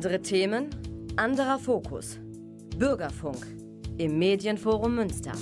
Andere Themen, anderer Fokus. Bürgerfunk im Medienforum Münster.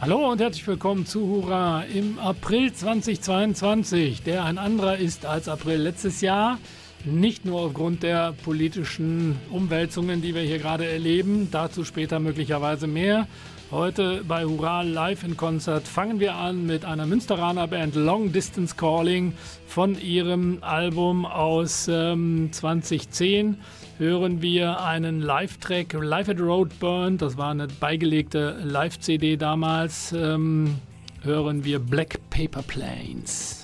Hallo und herzlich willkommen zu Hurra im April 2022, der ein anderer ist als April letztes Jahr. Nicht nur aufgrund der politischen Umwälzungen, die wir hier gerade erleben, dazu später möglicherweise mehr. Heute bei Hurra Live in Konzert fangen wir an mit einer Münsteraner Band Long Distance Calling von ihrem Album aus ähm, 2010 hören wir einen Live-Track, Live at Roadburn, das war eine beigelegte Live-CD damals, ähm, hören wir Black Paper Planes.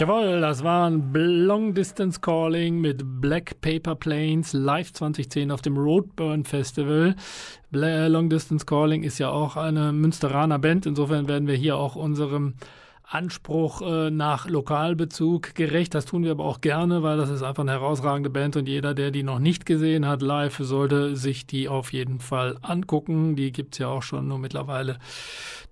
Jawohl, das war ein Long Distance Calling mit Black Paper Planes live 2010 auf dem Roadburn Festival. Long Distance Calling ist ja auch eine Münsteraner Band, insofern werden wir hier auch unserem Anspruch äh, nach Lokalbezug gerecht. Das tun wir aber auch gerne, weil das ist einfach eine herausragende Band und jeder, der die noch nicht gesehen hat live, sollte sich die auf jeden Fall angucken. Die gibt es ja auch schon nur mittlerweile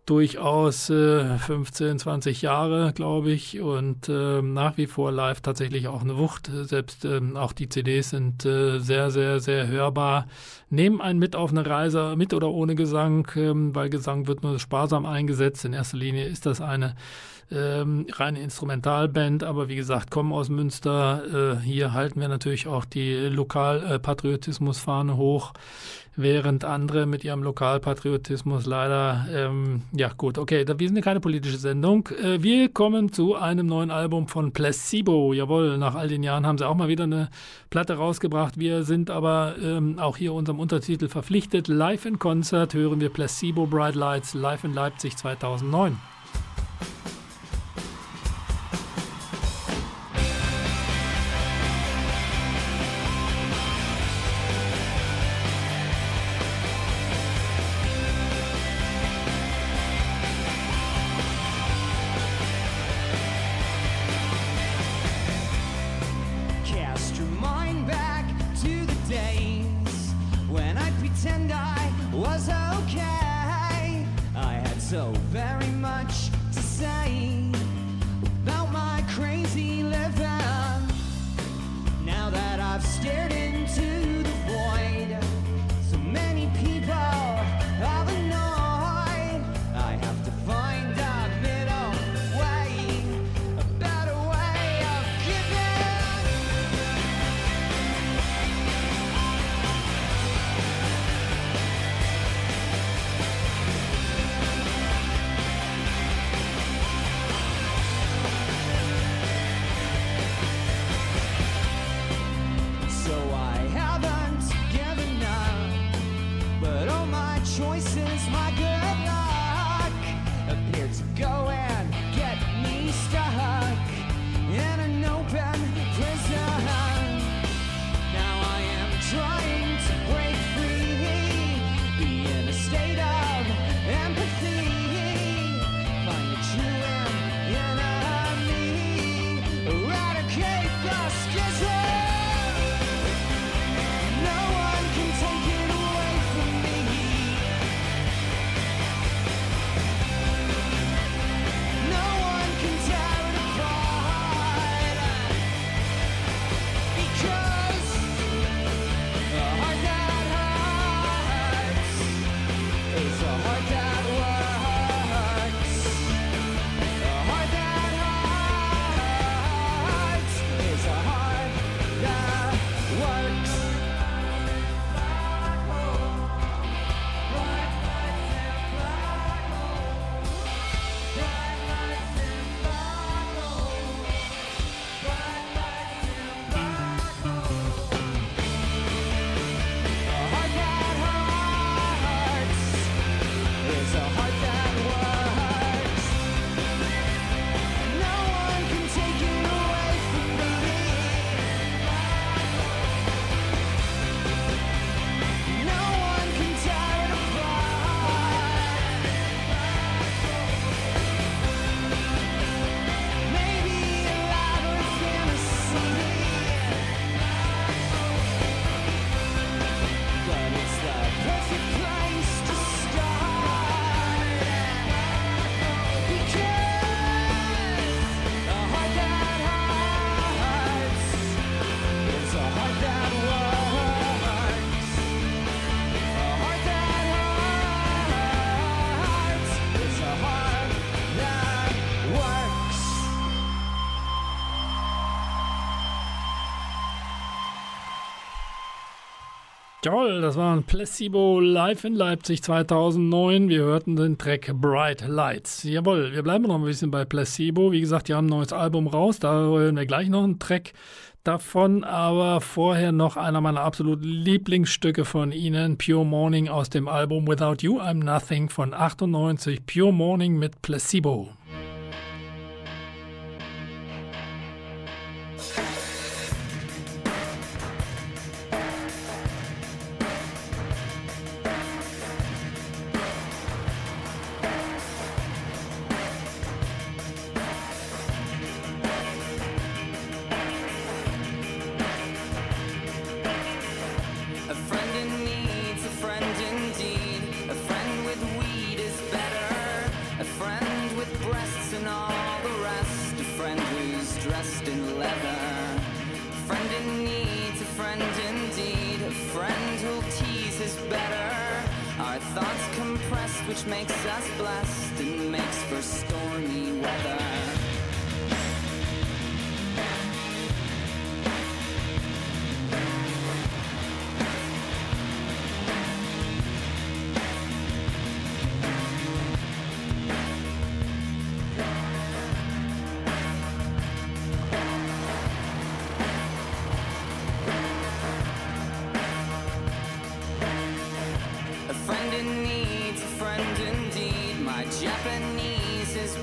durchaus äh, 15, 20 Jahre, glaube ich, und äh, nach wie vor live tatsächlich auch eine Wucht. Selbst äh, auch die CDs sind äh, sehr, sehr, sehr hörbar. Nehmen einen mit auf eine Reise, mit oder ohne Gesang, ähm, weil Gesang wird nur sparsam eingesetzt. In erster Linie ist das eine ähm, reine Instrumentalband, aber wie gesagt, kommen aus Münster. Äh, hier halten wir natürlich auch die Lokalpatriotismusfahne hoch während andere mit ihrem Lokalpatriotismus leider, ähm, ja gut, okay, wir sind keine politische Sendung. Äh, wir kommen zu einem neuen Album von Placebo. Jawohl, nach all den Jahren haben sie auch mal wieder eine Platte rausgebracht. Wir sind aber ähm, auch hier unserem Untertitel verpflichtet. Live in Concert hören wir Placebo Bright Lights live in Leipzig 2009. choices, my good Jawohl, das war ein Placebo live in Leipzig 2009. Wir hörten den Track Bright Lights. Jawohl, wir bleiben noch ein bisschen bei Placebo. Wie gesagt, die haben ein neues Album raus. Da hören wir gleich noch einen Track davon. Aber vorher noch einer meiner absoluten Lieblingsstücke von ihnen. Pure Morning aus dem Album Without You I'm Nothing von 98. Pure Morning mit Placebo.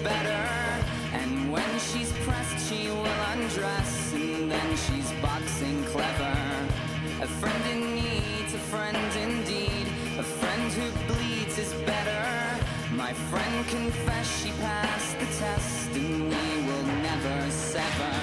better. And when she's pressed, she will undress, and then she's boxing clever. A friend in need, a friend indeed. A friend who bleeds is better. My friend confessed she passed the test, and we will never sever.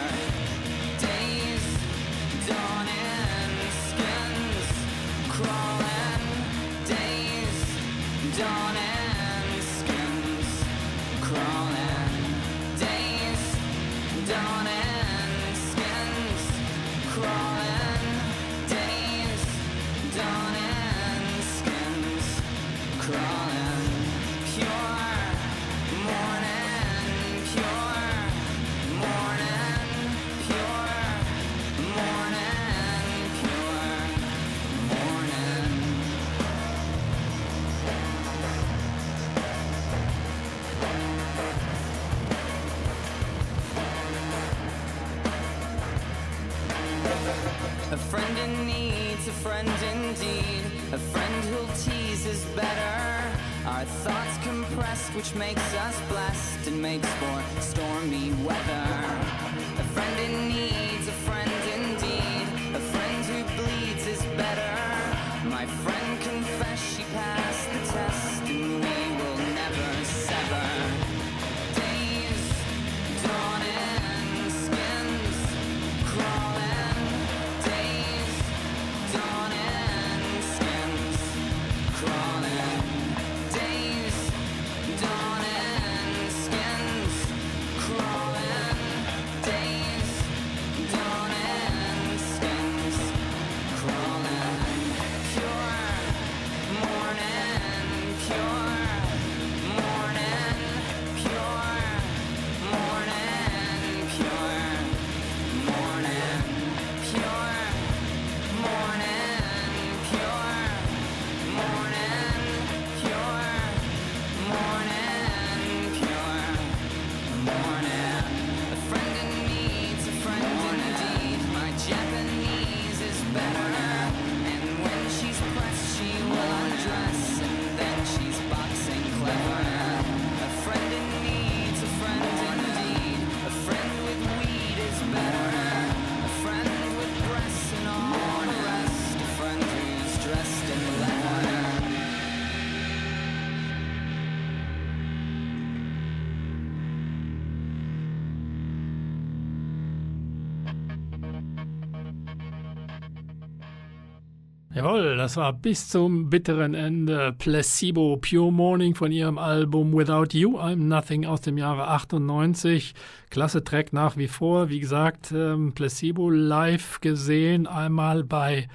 Das war bis zum bitteren Ende Placebo Pure Morning von ihrem Album Without You I'm Nothing aus dem Jahre 98. Klasse Track nach wie vor. Wie gesagt, ähm, Placebo live gesehen, einmal bei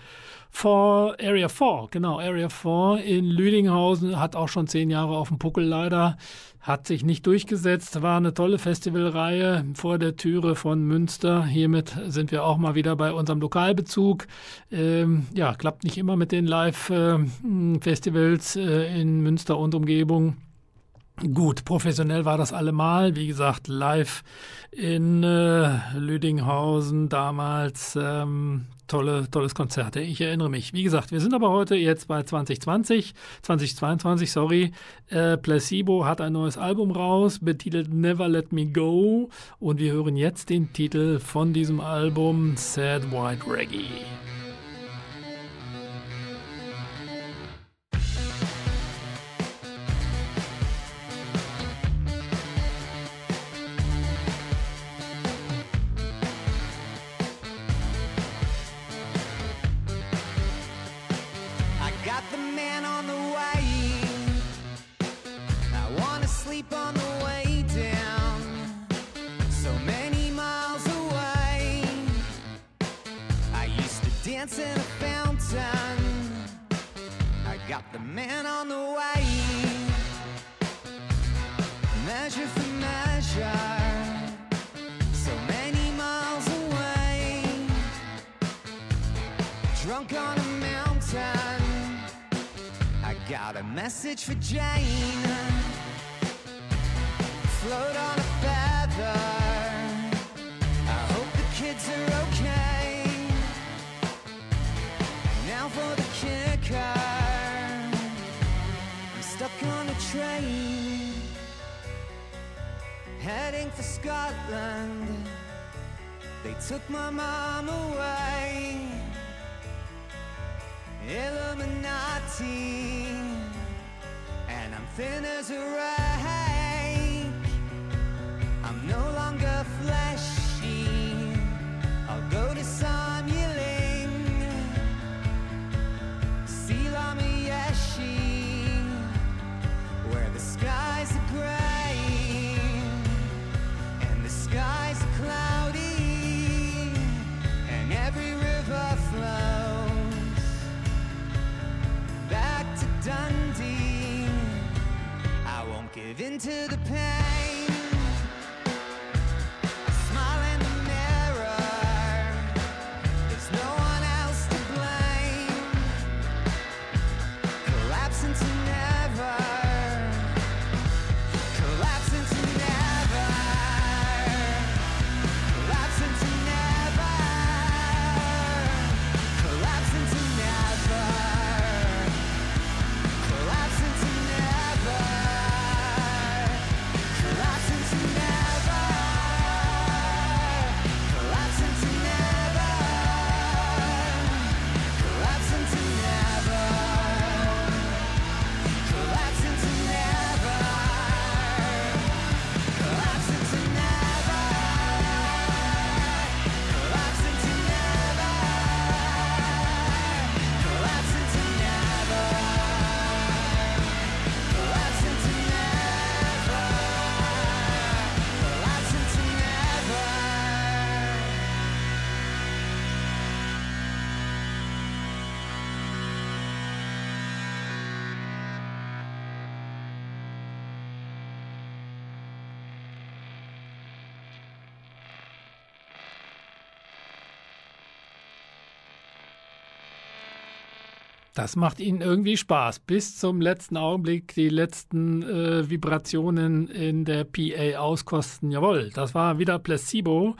4, Area 4, genau, Area 4 in Lüdinghausen, hat auch schon zehn Jahre auf dem Puckel leider, hat sich nicht durchgesetzt, war eine tolle Festivalreihe vor der Türe von Münster. Hiermit sind wir auch mal wieder bei unserem Lokalbezug. Ähm, ja, klappt nicht immer mit den Live-Festivals äh, in Münster und Umgebung. Gut, professionell war das allemal. Wie gesagt, live in äh, Lüdinghausen damals. Ähm, tolle, tolles Konzert. Ich erinnere mich. Wie gesagt, wir sind aber heute jetzt bei 2020, 2022, sorry. Äh, Placebo hat ein neues Album raus, betitelt Never Let Me Go. Und wir hören jetzt den Titel von diesem Album, Sad White Reggae. The man on the way. measure for measure. So many miles away, drunk on a mountain. I got a message for Jane. Float on a feather. I hope the kids are okay. Stuck on a train. Heading for Scotland. They took my mom away. Illuminati. And I'm thin as a. Das macht Ihnen irgendwie Spaß. Bis zum letzten Augenblick die letzten äh, Vibrationen in der PA auskosten. Jawohl, das war wieder Placebo.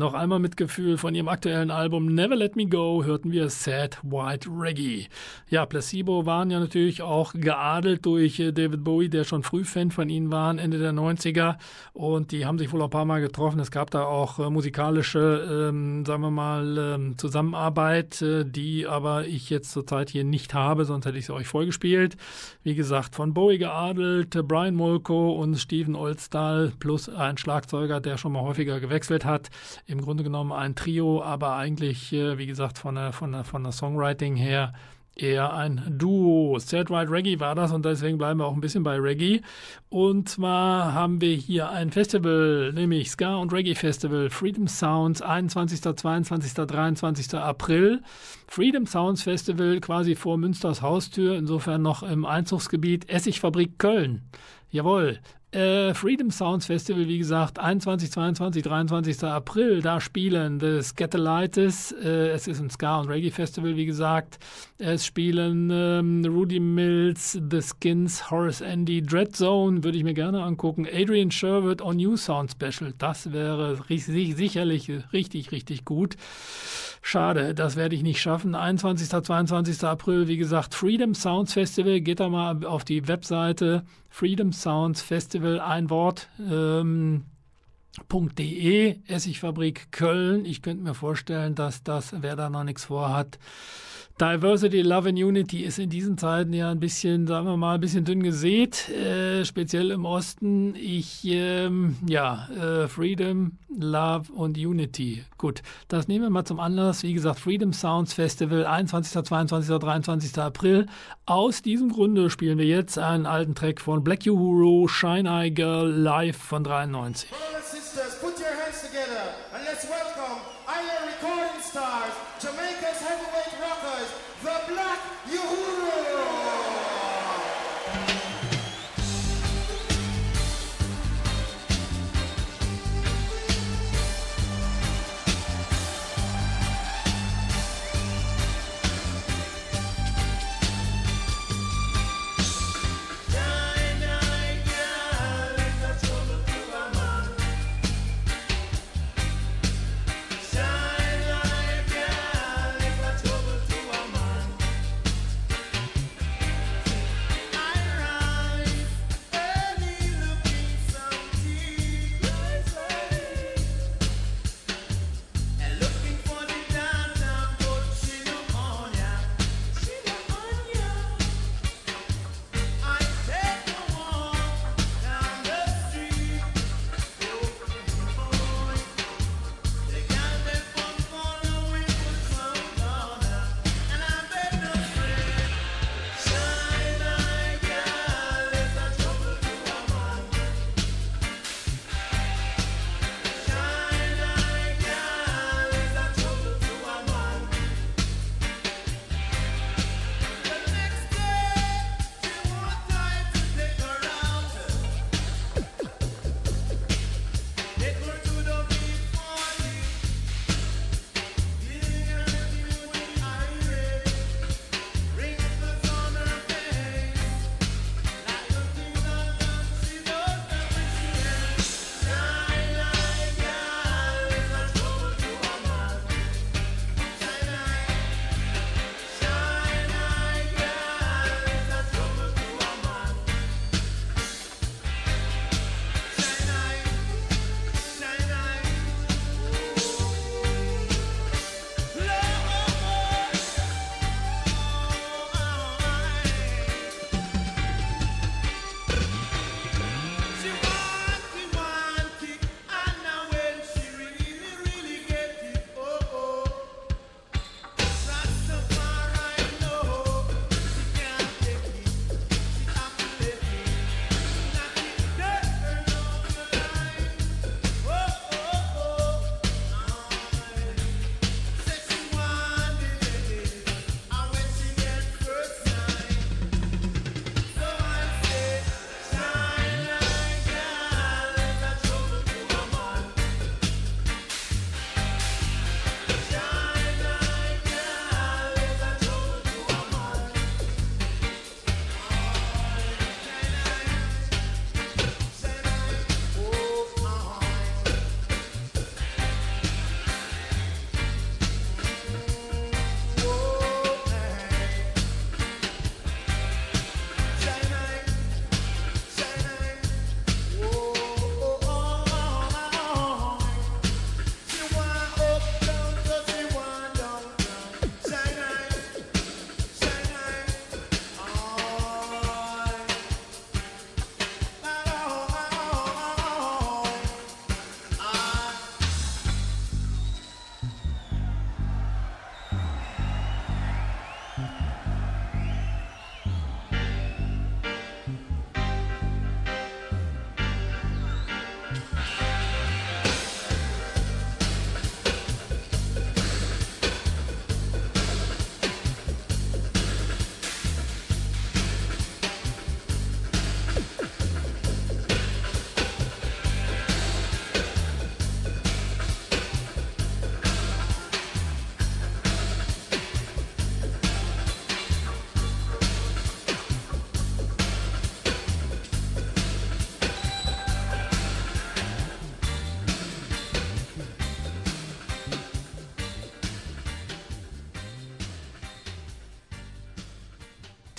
Noch einmal mit Gefühl von ihrem aktuellen Album Never Let Me Go hörten wir Sad White Reggae. Ja, Placebo waren ja natürlich auch geadelt durch äh, David Bowie, der schon früh Fan von ihnen war, Ende der 90er. Und die haben sich wohl ein paar Mal getroffen. Es gab da auch äh, musikalische, ähm, sagen wir mal, ähm, Zusammenarbeit, äh, die aber ich jetzt zurzeit hier nicht habe, sonst hätte ich sie euch vorgespielt. Wie gesagt, von Bowie geadelt, Brian Molko und Steven Oldstall plus ein Schlagzeuger, der schon mal häufiger gewechselt hat. Im Grunde genommen ein Trio, aber eigentlich, äh, wie gesagt, von der, von der, von der Songwriting her eher ein Duo. Sad Right Reggae war das und deswegen bleiben wir auch ein bisschen bei Reggae. Und zwar haben wir hier ein Festival, nämlich Ska und Reggae Festival, Freedom Sounds, 21., 22., 23. April. Freedom Sounds Festival quasi vor Münsters Haustür, insofern noch im Einzugsgebiet Essigfabrik Köln. Jawohl, äh, Freedom Sounds Festival, wie gesagt, 21, 22, 23. April, da spielen The Scatolitis, äh, es ist ein Ska- und Reggae-Festival, wie gesagt. Es spielen ähm, Rudy Mills, The Skins, Horace Andy, Dread Zone, würde ich mir gerne angucken. Adrian Sherwood on New Sound Special, das wäre ri- sicherlich richtig, richtig gut. Schade, das werde ich nicht schaffen. 21. 22. April, wie gesagt, Freedom Sounds Festival. Geht da mal auf die Webseite Freedom Sounds Festival, ein Wort. Ähm, .de, Essigfabrik Köln. Ich könnte mir vorstellen, dass das, wer da noch nichts vorhat, Diversity, Love and Unity ist in diesen Zeiten ja ein bisschen, sagen wir mal, ein bisschen dünn gesät, äh, speziell im Osten. Ich, ähm, ja, äh, Freedom, Love und Unity. Gut, das nehmen wir mal zum Anlass. Wie gesagt, Freedom Sounds Festival, 21., 22., 23. April. Aus diesem Grunde spielen wir jetzt einen alten Track von Black Uhuru, Shine Eye Girl, live von 93. Brothers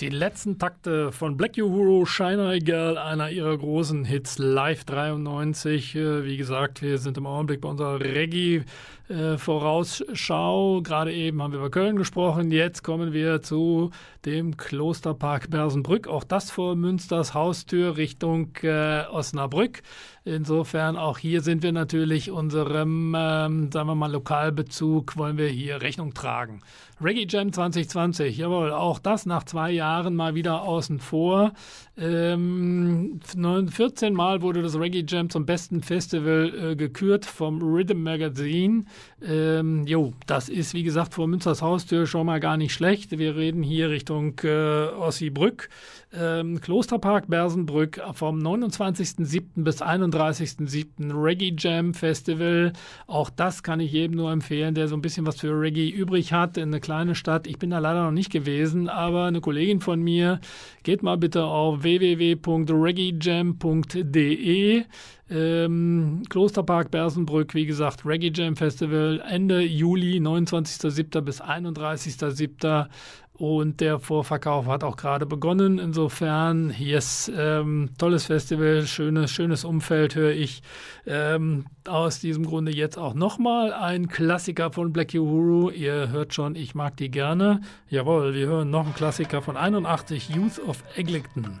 die letzten Takte von Black Uhuru, Shine Girl, einer ihrer großen Hits, Live 93. Äh, wie gesagt, wir sind im Augenblick bei unserer Reggae äh. Gerade eben haben wir über Köln gesprochen. Jetzt kommen wir zu dem Klosterpark Bersenbrück. Auch das vor Münsters Haustür Richtung äh, Osnabrück. Insofern auch hier sind wir natürlich unserem, ähm, sagen wir mal, Lokalbezug, wollen wir hier Rechnung tragen. Reggae Jam 2020, jawohl, auch das nach zwei Jahren mal wieder außen vor. Ähm, 14 Mal wurde das Reggae Jam zum besten Festival äh, gekürt vom Rhythm Magazine. Ähm, jo, das ist wie gesagt vor Münsters Haustür schon mal gar nicht schlecht. Wir reden hier Richtung äh, Ossibrück. Ähm, Klosterpark Bersenbrück vom 29.07. bis 31.07. Reggae Jam Festival. Auch das kann ich jedem nur empfehlen, der so ein bisschen was für Reggae übrig hat in eine kleine Stadt. Ich bin da leider noch nicht gewesen, aber eine Kollegin von mir, geht mal bitte auf www.reggaejam.de. Ähm, Klosterpark Bersenbrück, wie gesagt, Reggae Jam Festival Ende Juli, 29.07. bis 31.07. Und der Vorverkauf hat auch gerade begonnen. Insofern, yes, ähm, tolles Festival, schönes, schönes Umfeld höre ich. Ähm, aus diesem Grunde jetzt auch nochmal ein Klassiker von Black Uhuru. Ihr hört schon, ich mag die gerne. Jawohl, wir hören noch einen Klassiker von 81, Youth of Eglinton.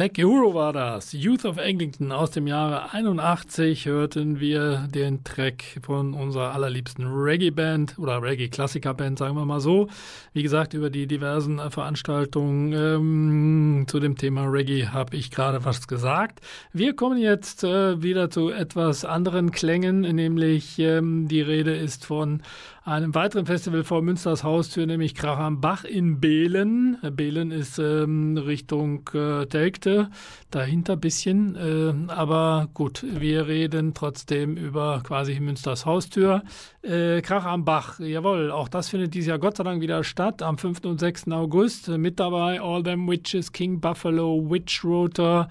Black Euro war das. Youth of Eglinton aus dem Jahre 81 hörten wir den Track von unserer allerliebsten Reggae-Band oder Reggae-Klassiker-Band, sagen wir mal so. Wie gesagt, über die diversen Veranstaltungen ähm, zu dem Thema Reggae habe ich gerade was gesagt. Wir kommen jetzt äh, wieder zu etwas anderen Klängen, nämlich ähm, die Rede ist von einem weiteren Festival vor Münsters Haustür, nämlich Krach am Bach in Behlen. Behlen ist ähm, Richtung äh, Telgte, dahinter bisschen. Äh, aber gut, wir reden trotzdem über quasi Münsters Haustür. Äh, Krach am Bach, jawohl, auch das findet dieses Jahr Gott sei Dank wieder statt, am 5. und 6. August. Mit dabei All Them Witches, King Buffalo, Witch Rotor,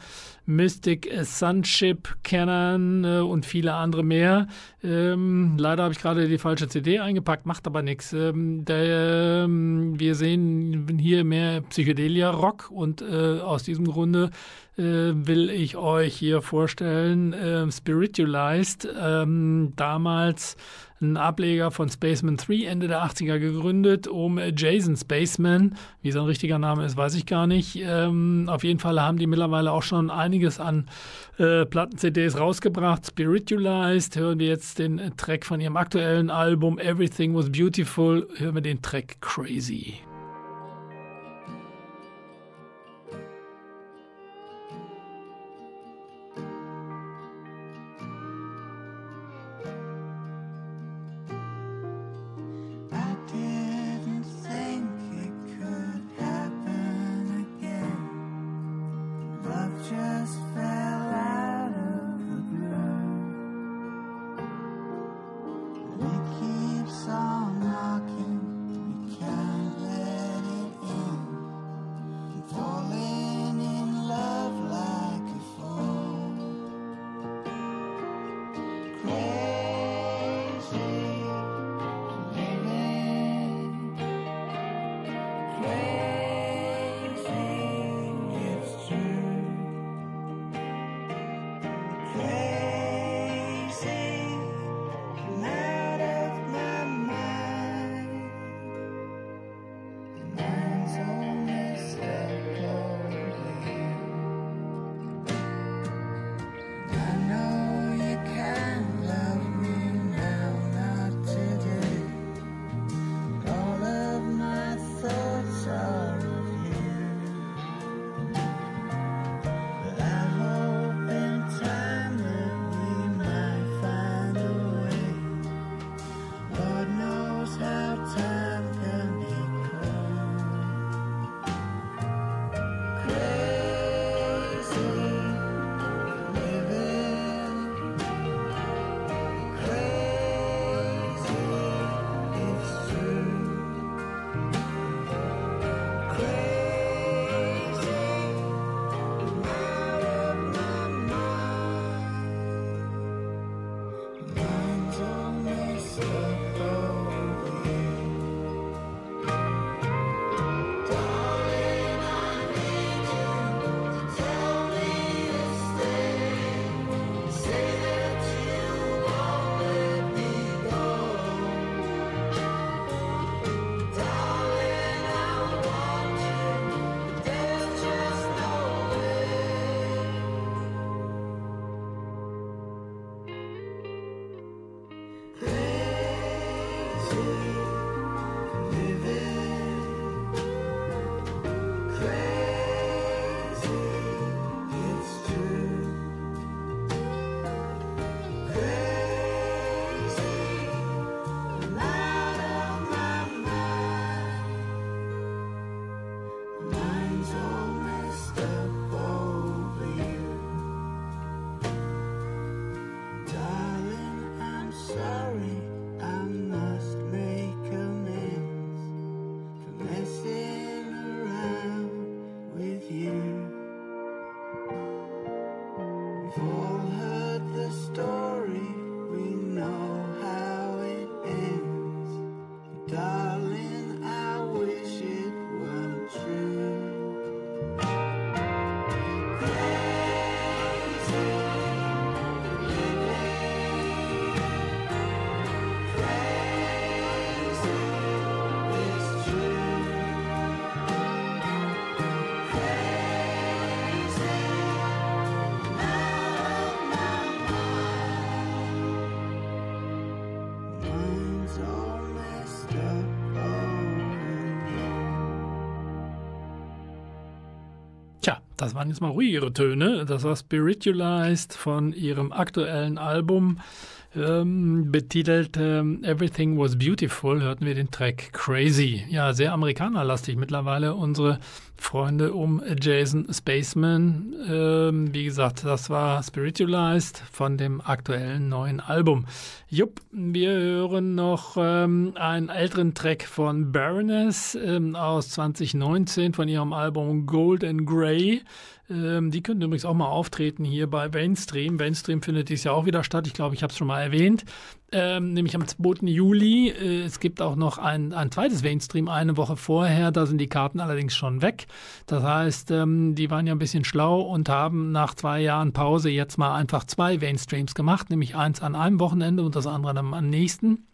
Mystic Sunship, Canon äh, und viele andere mehr. Ähm, leider habe ich gerade die falsche CD eingepackt, macht aber nichts. Ähm, ähm, wir sehen hier mehr Psychedelia-Rock und äh, aus diesem Grunde will ich euch hier vorstellen äh, Spiritualized, ähm, damals ein Ableger von Spaceman 3 Ende der 80er gegründet, um Jason Spaceman, wie sein richtiger Name ist, weiß ich gar nicht. Ähm, auf jeden Fall haben die mittlerweile auch schon einiges an äh, Platten-CDs rausgebracht. Spiritualized, hören wir jetzt den äh, Track von ihrem aktuellen Album Everything Was Beautiful, hören wir den Track Crazy. Das waren jetzt mal ruhigere Töne. Das war Spiritualized von ihrem aktuellen Album. Ähm, betitelt ähm, Everything Was Beautiful hörten wir den Track Crazy. Ja, sehr amerikanerlastig mittlerweile unsere Freunde um Jason Spaceman. Ähm, wie gesagt, das war Spiritualized von dem aktuellen neuen Album. Jupp, wir hören noch ähm, einen älteren Track von Baroness ähm, aus 2019 von ihrem Album Gold and Grey. Ähm, die können übrigens auch mal auftreten hier bei Mainstream. Mainstream findet dies ja auch wieder statt. Ich glaube, ich habe es schon mal erwähnt. Ähm, nämlich am 2. Juli. Äh, es gibt auch noch ein, ein zweites Mainstream eine Woche vorher. Da sind die Karten allerdings schon weg. Das heißt, ähm, die waren ja ein bisschen schlau und haben nach zwei Jahren Pause jetzt mal einfach zwei Mainstreams gemacht. Nämlich eins an einem Wochenende und das andere am nächsten.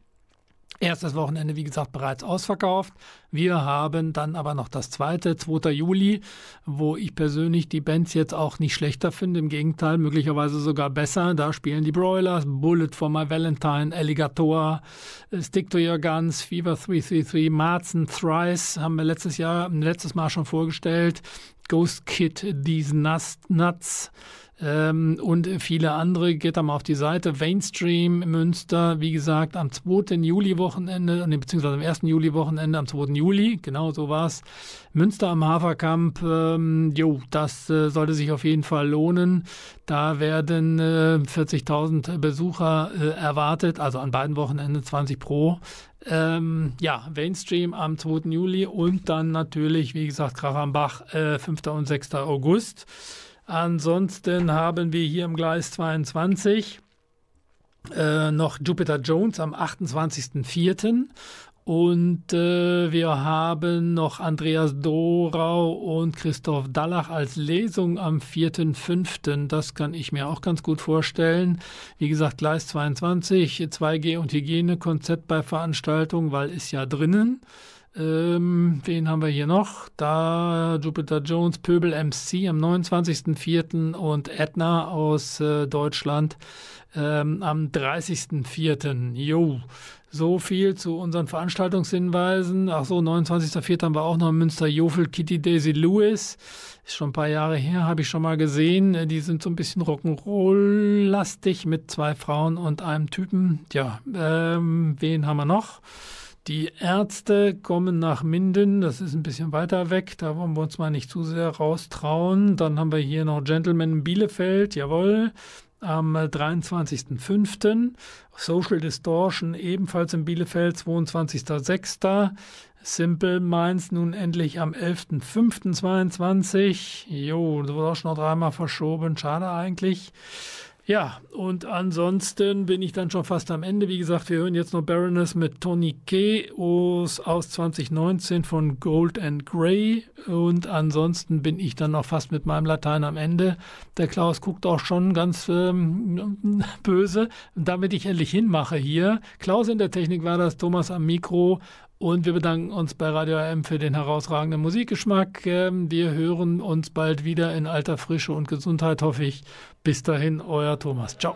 Erstes Wochenende, wie gesagt, bereits ausverkauft. Wir haben dann aber noch das zweite, 2. Juli, wo ich persönlich die Bands jetzt auch nicht schlechter finde. Im Gegenteil, möglicherweise sogar besser. Da spielen die Broilers, Bullet for My Valentine, Alligator, Stick to Your Guns, Fever 333, Marzen, Thrice haben wir letztes Jahr, letztes Mal schon vorgestellt. Ghost Kid, These Nuts ähm, und viele andere. Geht da mal auf die Seite. Mainstream Münster, wie gesagt, am 2. Juli-Wochenende, beziehungsweise am 1. Juli-Wochenende, am 2. Juli, genau so war's. Münster am Haferkamp, ähm, jo, das äh, sollte sich auf jeden Fall lohnen. Da werden äh, 40.000 Besucher äh, erwartet, also an beiden Wochenenden 20 pro. Ähm, ja, Mainstream am 2. Juli und dann natürlich, wie gesagt, Krachambach, äh, 5. und 6. August. Ansonsten haben wir hier im Gleis 22 äh, noch Jupiter Jones am 28.04. Und äh, wir haben noch Andreas Dorau und Christoph Dallach als Lesung am 4.5. Das kann ich mir auch ganz gut vorstellen. Wie gesagt, Gleis 22, 2G und Hygienekonzept bei Veranstaltungen, weil ist ja drinnen. Ähm, wen haben wir hier noch? Da Jupiter Jones, Pöbel MC am 29.04. und Edna aus äh, Deutschland ähm, am 30.04. Jo, so viel zu unseren Veranstaltungshinweisen. Ach so, 29.04. haben wir auch noch in Münster Jofel Kitty Daisy Lewis. Ist schon ein paar Jahre her, habe ich schon mal gesehen. Die sind so ein bisschen Rock'n'Roll-lastig mit zwei Frauen und einem Typen. Ja, ähm, wen haben wir noch? Die Ärzte kommen nach Minden, das ist ein bisschen weiter weg, da wollen wir uns mal nicht zu sehr raustrauen. Dann haben wir hier noch Gentleman in Bielefeld, jawohl, am 23.05. Social Distortion ebenfalls in Bielefeld, 22.06. Simple Minds nun endlich am 11.05.22. Jo, das wurde auch schon noch dreimal verschoben, schade eigentlich. Ja, und ansonsten bin ich dann schon fast am Ende. Wie gesagt, wir hören jetzt noch Baroness mit Tony K. aus, aus 2019 von Gold and Grey. Und ansonsten bin ich dann noch fast mit meinem Latein am Ende. Der Klaus guckt auch schon ganz ähm, böse, damit ich endlich hinmache hier. Klaus in der Technik war das, Thomas am Mikro. Und wir bedanken uns bei Radio AM für den herausragenden Musikgeschmack. Ähm, Wir hören uns bald wieder in alter Frische und Gesundheit, hoffe ich. Bis dahin, euer Thomas. Ciao.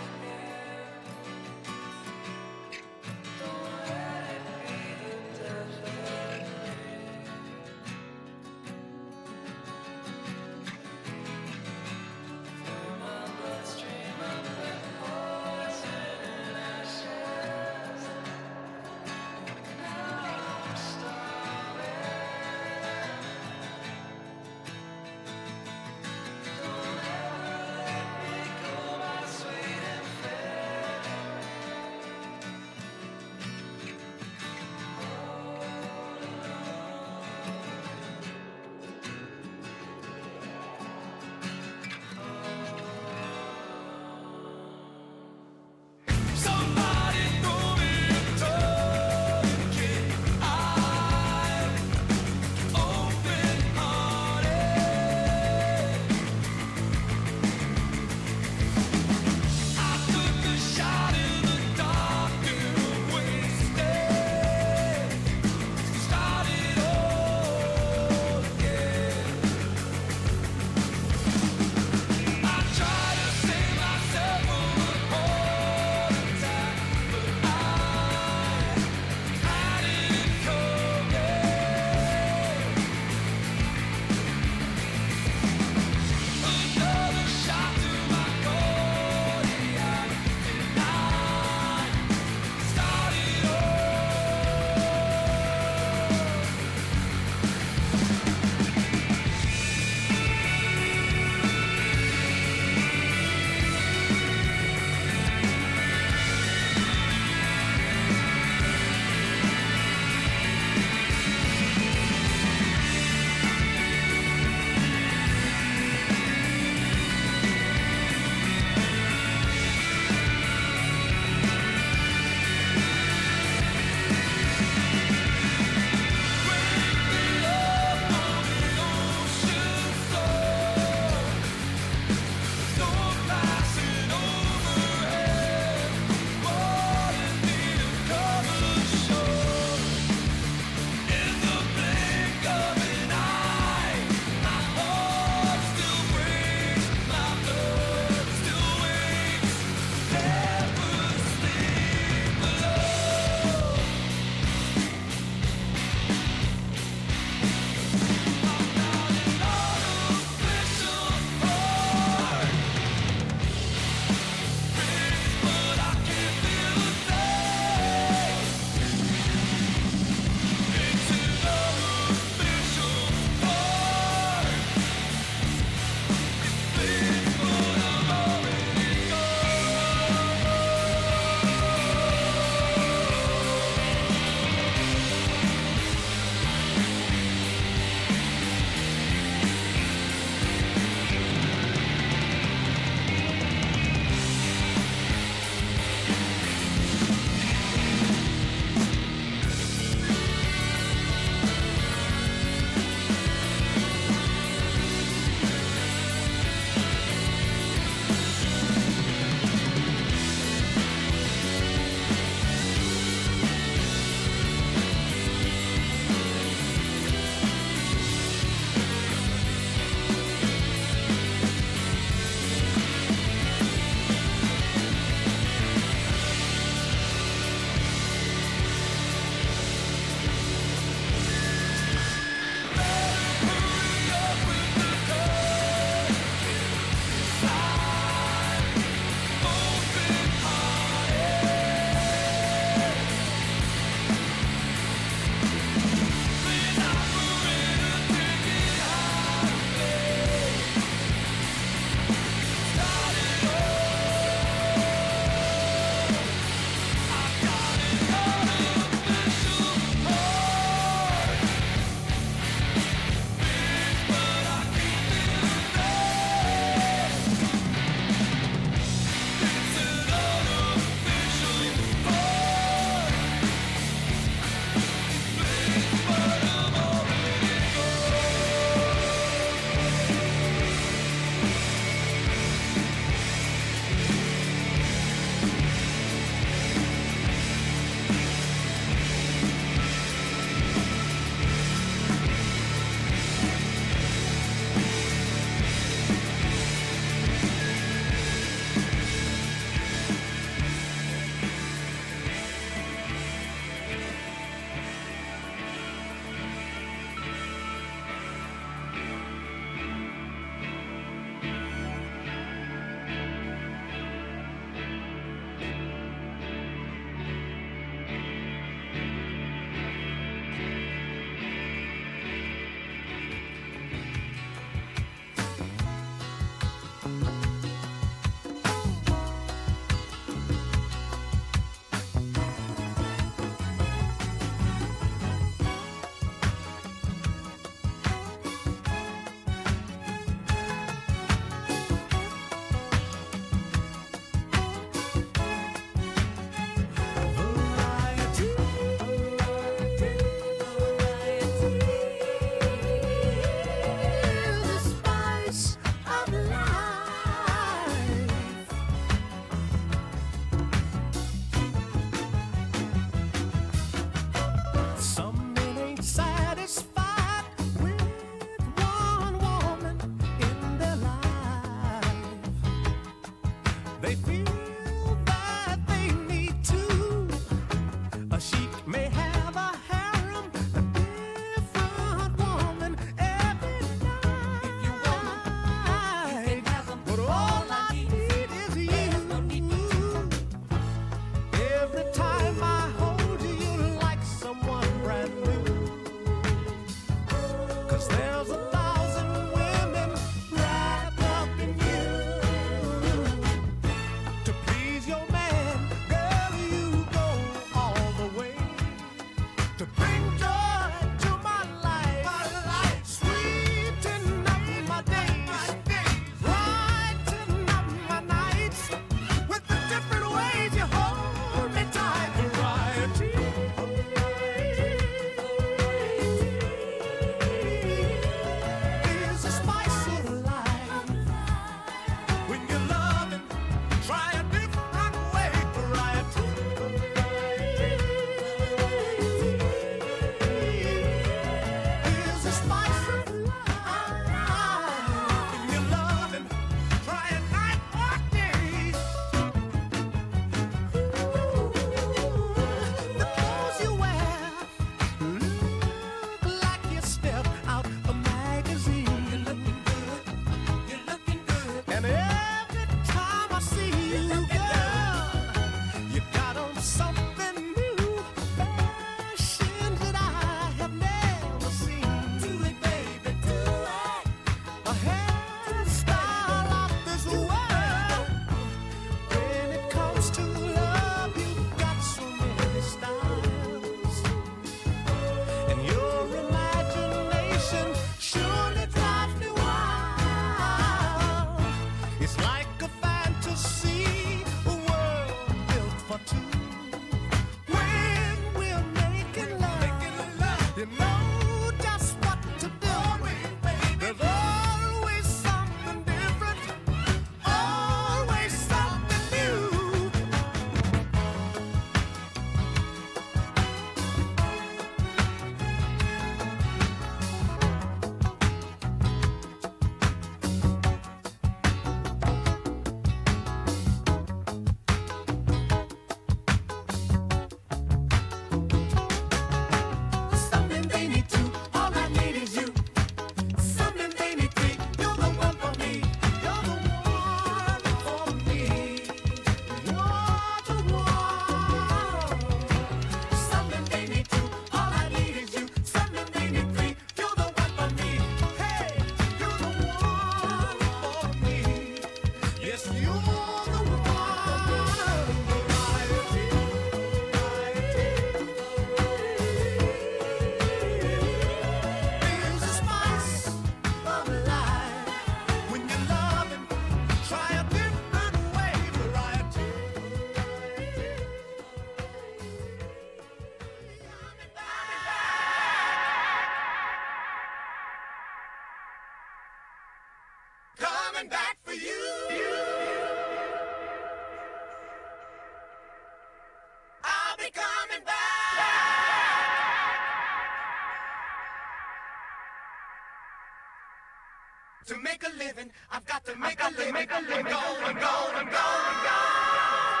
to make a living. I've got to make I've got a living. Make a living. I'm going, I'm going, I'm going, I'm going.